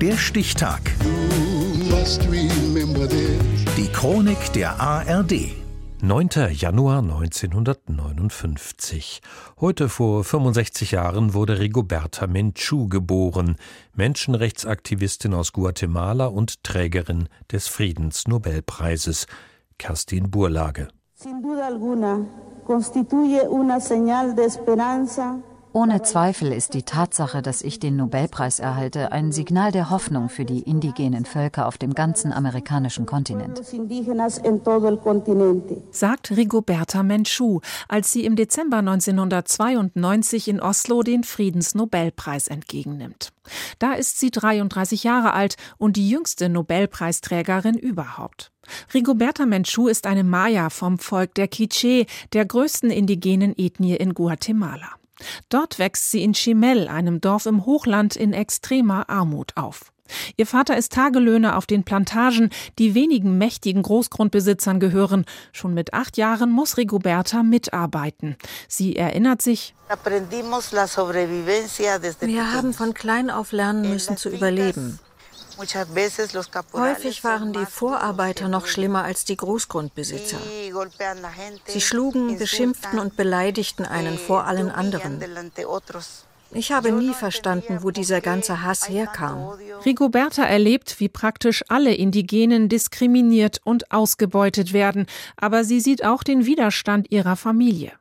Der Stichtag. Die Chronik der ARD. 9. Januar 1959. Heute vor 65 Jahren wurde Rigoberta Menchú geboren, Menschenrechtsaktivistin aus Guatemala und Trägerin des Friedensnobelpreises. Kerstin Burlage. Sin duda alguna constituye una señal de esperanza ohne Zweifel ist die Tatsache, dass ich den Nobelpreis erhalte, ein Signal der Hoffnung für die indigenen Völker auf dem ganzen amerikanischen Kontinent. Sagt Rigoberta Menchú, als sie im Dezember 1992 in Oslo den Friedensnobelpreis entgegennimmt. Da ist sie 33 Jahre alt und die jüngste Nobelpreisträgerin überhaupt. Rigoberta Menchú ist eine Maya vom Volk der Quiché, der größten indigenen Ethnie in Guatemala. Dort wächst sie in Chimel, einem Dorf im Hochland in extremer Armut auf. Ihr Vater ist Tagelöhner auf den Plantagen, die wenigen mächtigen Großgrundbesitzern gehören. Schon mit acht Jahren muss Rigoberta mitarbeiten. Sie erinnert sich, wir haben von klein auf lernen müssen zu überleben. Häufig waren die Vorarbeiter noch schlimmer als die Großgrundbesitzer. Sie schlugen, beschimpften und beleidigten einen vor allen anderen. Ich habe nie verstanden, wo dieser ganze Hass herkam. Rigoberta erlebt, wie praktisch alle Indigenen diskriminiert und ausgebeutet werden, aber sie sieht auch den Widerstand ihrer Familie.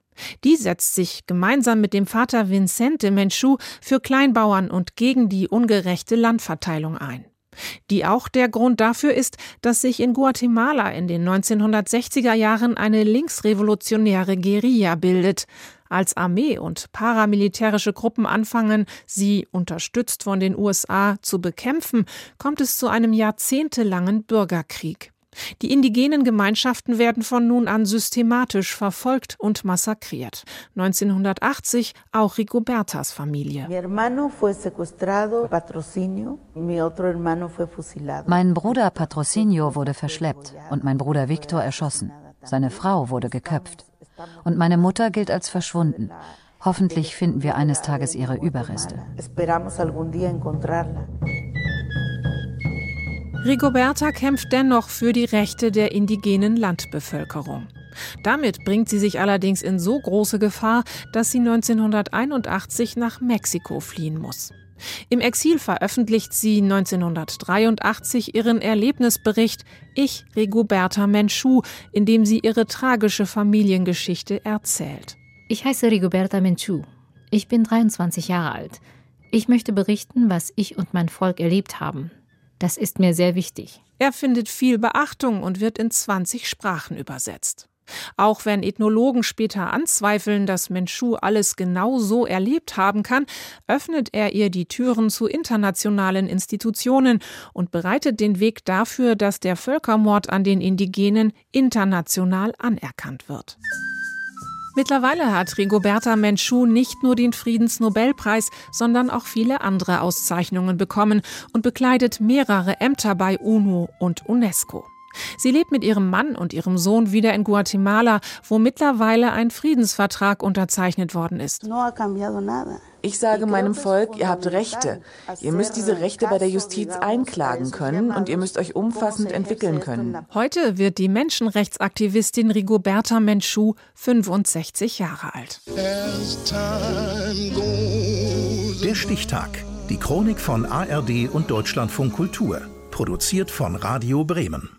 Die setzt sich gemeinsam mit dem Vater Vincente Menchú für Kleinbauern und gegen die ungerechte Landverteilung ein die auch der Grund dafür ist, dass sich in Guatemala in den 1960er Jahren eine linksrevolutionäre Guerilla bildet. Als Armee und paramilitärische Gruppen anfangen, sie, unterstützt von den USA, zu bekämpfen, kommt es zu einem jahrzehntelangen Bürgerkrieg. Die indigenen Gemeinschaften werden von nun an systematisch verfolgt und massakriert. 1980 auch Rigobertas Familie. Mein Bruder Patrocinio wurde verschleppt und mein Bruder Victor erschossen. Seine Frau wurde geköpft. Und meine Mutter gilt als verschwunden. Hoffentlich finden wir eines Tages ihre Überreste. Rigoberta kämpft dennoch für die Rechte der indigenen Landbevölkerung. Damit bringt sie sich allerdings in so große Gefahr, dass sie 1981 nach Mexiko fliehen muss. Im Exil veröffentlicht sie 1983 ihren Erlebnisbericht Ich, Rigoberta Menchú, in dem sie ihre tragische Familiengeschichte erzählt. Ich heiße Rigoberta Menchú. Ich bin 23 Jahre alt. Ich möchte berichten, was ich und mein Volk erlebt haben. Das ist mir sehr wichtig. Er findet viel Beachtung und wird in 20 Sprachen übersetzt. Auch wenn Ethnologen später anzweifeln, dass Menchu alles genau so erlebt haben kann, öffnet er ihr die Türen zu internationalen Institutionen und bereitet den Weg dafür, dass der Völkermord an den Indigenen international anerkannt wird. Mittlerweile hat Rigoberta Menchú nicht nur den Friedensnobelpreis, sondern auch viele andere Auszeichnungen bekommen und bekleidet mehrere Ämter bei UNO und UNESCO. Sie lebt mit ihrem Mann und ihrem Sohn wieder in Guatemala, wo mittlerweile ein Friedensvertrag unterzeichnet worden ist. Ich sage meinem Volk, ihr habt Rechte. Ihr müsst diese Rechte bei der Justiz einklagen können und ihr müsst euch umfassend entwickeln können. Heute wird die Menschenrechtsaktivistin Rigoberta Menchú 65 Jahre alt. Der Stichtag. Die Chronik von ARD und Deutschlandfunk Kultur. Produziert von Radio Bremen.